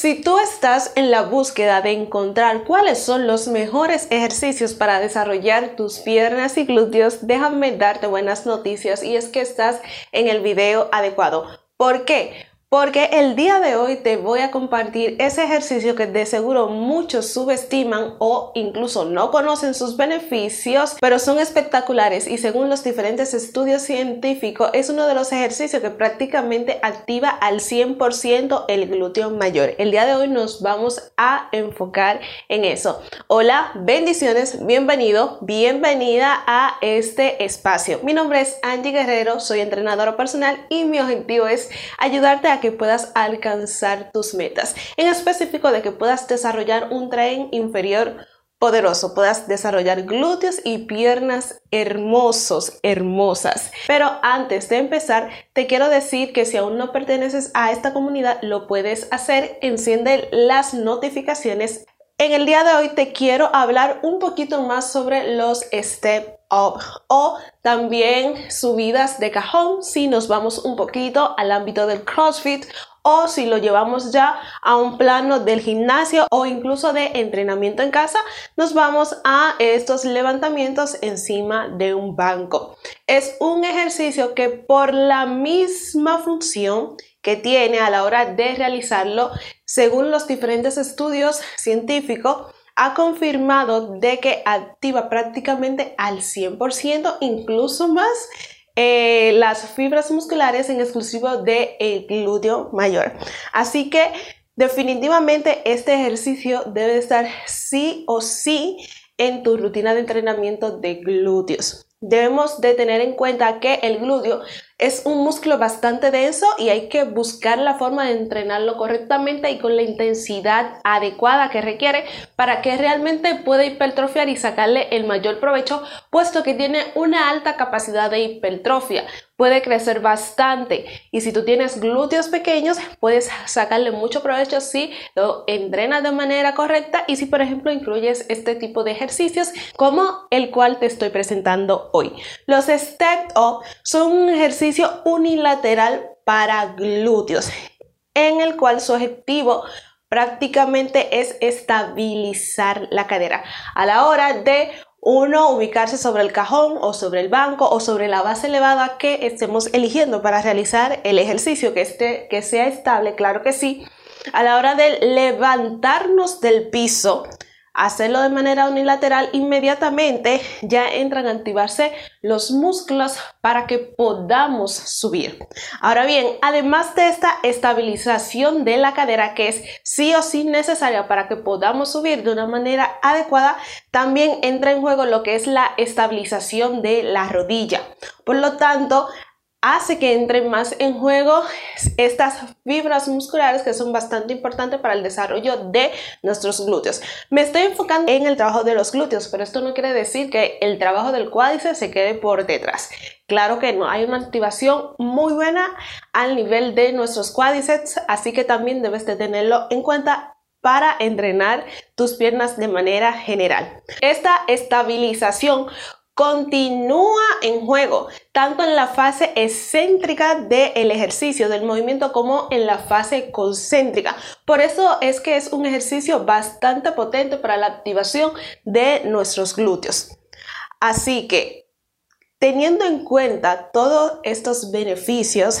Si tú estás en la búsqueda de encontrar cuáles son los mejores ejercicios para desarrollar tus piernas y glúteos, déjame darte buenas noticias y es que estás en el video adecuado. ¿Por qué? Porque el día de hoy te voy a compartir ese ejercicio que de seguro muchos subestiman o incluso no conocen sus beneficios, pero son espectaculares y según los diferentes estudios científicos es uno de los ejercicios que prácticamente activa al 100% el glúteo mayor. El día de hoy nos vamos a enfocar en eso. Hola, bendiciones, bienvenido, bienvenida a este espacio. Mi nombre es Angie Guerrero, soy entrenadora personal y mi objetivo es ayudarte a que puedas alcanzar tus metas. En específico de que puedas desarrollar un tren inferior poderoso, puedas desarrollar glúteos y piernas hermosos, hermosas. Pero antes de empezar, te quiero decir que si aún no perteneces a esta comunidad, lo puedes hacer, enciende las notificaciones. En el día de hoy te quiero hablar un poquito más sobre los step up o también subidas de cajón si nos vamos un poquito al ámbito del CrossFit o si lo llevamos ya a un plano del gimnasio o incluso de entrenamiento en casa, nos vamos a estos levantamientos encima de un banco. Es un ejercicio que por la misma función que tiene a la hora de realizarlo, según los diferentes estudios científicos, ha confirmado de que activa prácticamente al 100%, incluso más, eh, las fibras musculares en exclusivo del el glúteo mayor. Así que definitivamente este ejercicio debe estar sí o sí en tu rutina de entrenamiento de glúteos. Debemos de tener en cuenta que el glúteo es un músculo bastante denso y hay que buscar la forma de entrenarlo correctamente y con la intensidad adecuada que requiere para que realmente pueda hipertrofiar y sacarle el mayor provecho, puesto que tiene una alta capacidad de hipertrofia. Puede crecer bastante y si tú tienes glúteos pequeños, puedes sacarle mucho provecho si lo entrenas de manera correcta y si por ejemplo incluyes este tipo de ejercicios como el cual te estoy presentando hoy. Los step up son un ejercicio unilateral para glúteos, en el cual su objetivo prácticamente es estabilizar la cadera. A la hora de uno ubicarse sobre el cajón o sobre el banco o sobre la base elevada que estemos eligiendo para realizar el ejercicio que, esté, que sea estable, claro que sí. A la hora de levantarnos del piso, hacerlo de manera unilateral, inmediatamente ya entran a activarse los músculos para que podamos subir. Ahora bien, además de esta estabilización de la cadera que es sí o sí necesaria para que podamos subir de una manera adecuada, también entra en juego lo que es la estabilización de la rodilla. Por lo tanto, hace que entren más en juego estas fibras musculares que son bastante importantes para el desarrollo de nuestros glúteos. Me estoy enfocando en el trabajo de los glúteos, pero esto no quiere decir que el trabajo del cuádriceps se quede por detrás. Claro que no, hay una activación muy buena al nivel de nuestros cuádriceps, así que también debes de tenerlo en cuenta para entrenar tus piernas de manera general. Esta estabilización continúa en juego, tanto en la fase excéntrica del ejercicio, del movimiento, como en la fase concéntrica. Por eso es que es un ejercicio bastante potente para la activación de nuestros glúteos. Así que, teniendo en cuenta todos estos beneficios,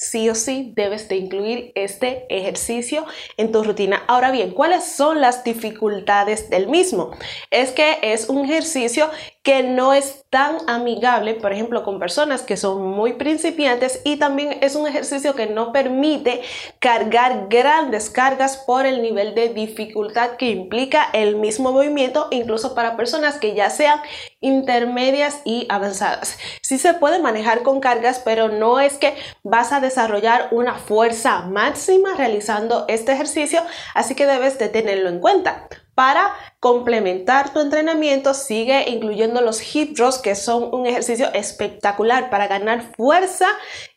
sí o sí debes de incluir este ejercicio en tu rutina. Ahora bien, ¿cuáles son las dificultades del mismo? Es que es un ejercicio que no es tan amigable, por ejemplo, con personas que son muy principiantes y también es un ejercicio que no permite cargar grandes cargas por el nivel de dificultad que implica el mismo movimiento, incluso para personas que ya sean intermedias y avanzadas. Sí se puede manejar con cargas, pero no es que vas a desarrollar una fuerza máxima realizando este ejercicio, así que debes de tenerlo en cuenta. Para complementar tu entrenamiento, sigue incluyendo los hip thrusts, que son un ejercicio espectacular para ganar fuerza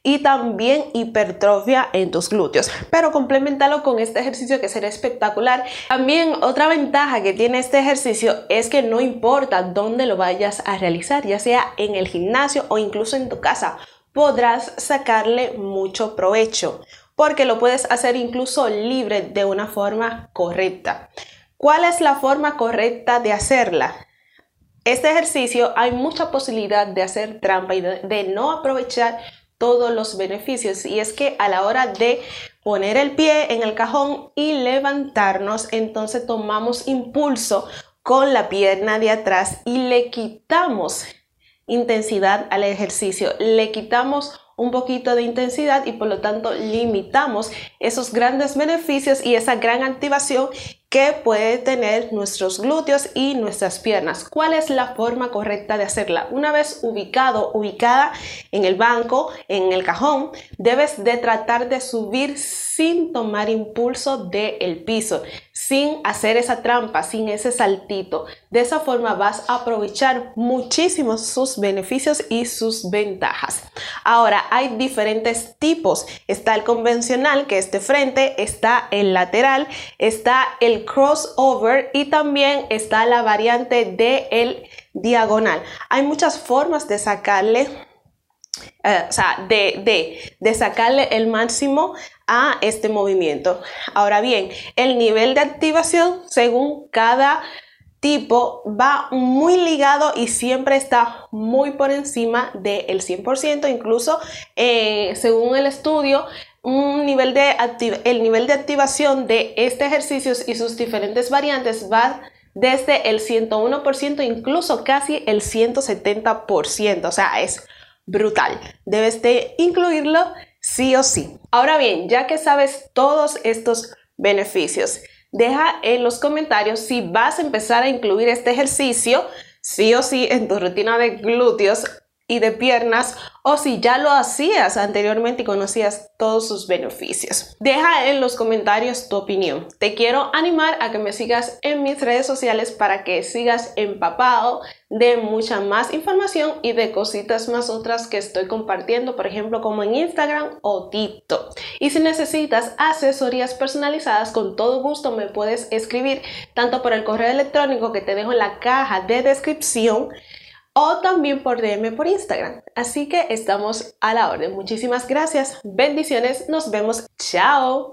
y también hipertrofia en tus glúteos. Pero complementalo con este ejercicio que será espectacular. También otra ventaja que tiene este ejercicio es que no importa dónde lo vayas a realizar, ya sea en el gimnasio o incluso en tu casa, podrás sacarle mucho provecho. porque lo puedes hacer incluso libre de una forma correcta. ¿Cuál es la forma correcta de hacerla? Este ejercicio hay mucha posibilidad de hacer trampa y de, no aprovechar todos los beneficios y es que a la hora de poner el pie en el cajón y levantarnos entonces tomamos impulso con la pierna de atrás y le quitamos intensidad al ejercicio, le quitamos un poquito de intensidad y por lo tanto limitamos esos grandes beneficios y esa gran activación que puede tener nuestros glúteos y nuestras piernas. ¿Cuál es la forma correcta de hacerla? Una vez ubicado, ubicada en el banco, en el cajón, debes de tratar de subir sin tomar impulso del piso, sin hacer esa trampa, sin ese saltito. De esa forma vas a aprovechar muchísimo sus beneficios y sus ventajas. Ahora, hay diferentes tipos. Está el convencional, que es de frente, está el lateral, está el crossover y también está la variante de el diagonal. Hay muchas formas de sacarle eh, o sea, de, de, de, sacarle el máximo a este movimiento. Ahora bien, el nivel de activación según cada tipo va muy ligado y siempre está muy por encima del 100%, incluso eh, según el estudio, un nivel de el nivel de activación de este ejercicio y sus diferentes variantes va desde el 101%, incluso casi el 170%, o sea, es brutal. Debes de incluirlo sí o sí. Ahora bien, ya que sabes todos estos beneficios, deja en los comentarios si vas a empezar a incluir este ejercicio sí o sí en tu rutina de glúteos y de piernas o si ya lo hacías anteriormente y conocías todos sus beneficios. Deja en los comentarios tu opinión. Te quiero animar a que me sigas en mis redes sociales para que sigas empapado de mucha más información y de cositas más otras que estoy compartiendo, por ejemplo, como en Instagram o TikTok. Y si necesitas asesorías personalizadas, con todo gusto me puedes escribir tanto por el correo electrónico que te dejo en la caja de descripción o también por DM por Instagram. Así que estamos a la orden. Muchísimas gracias. Bendiciones. Nos vemos. Chao.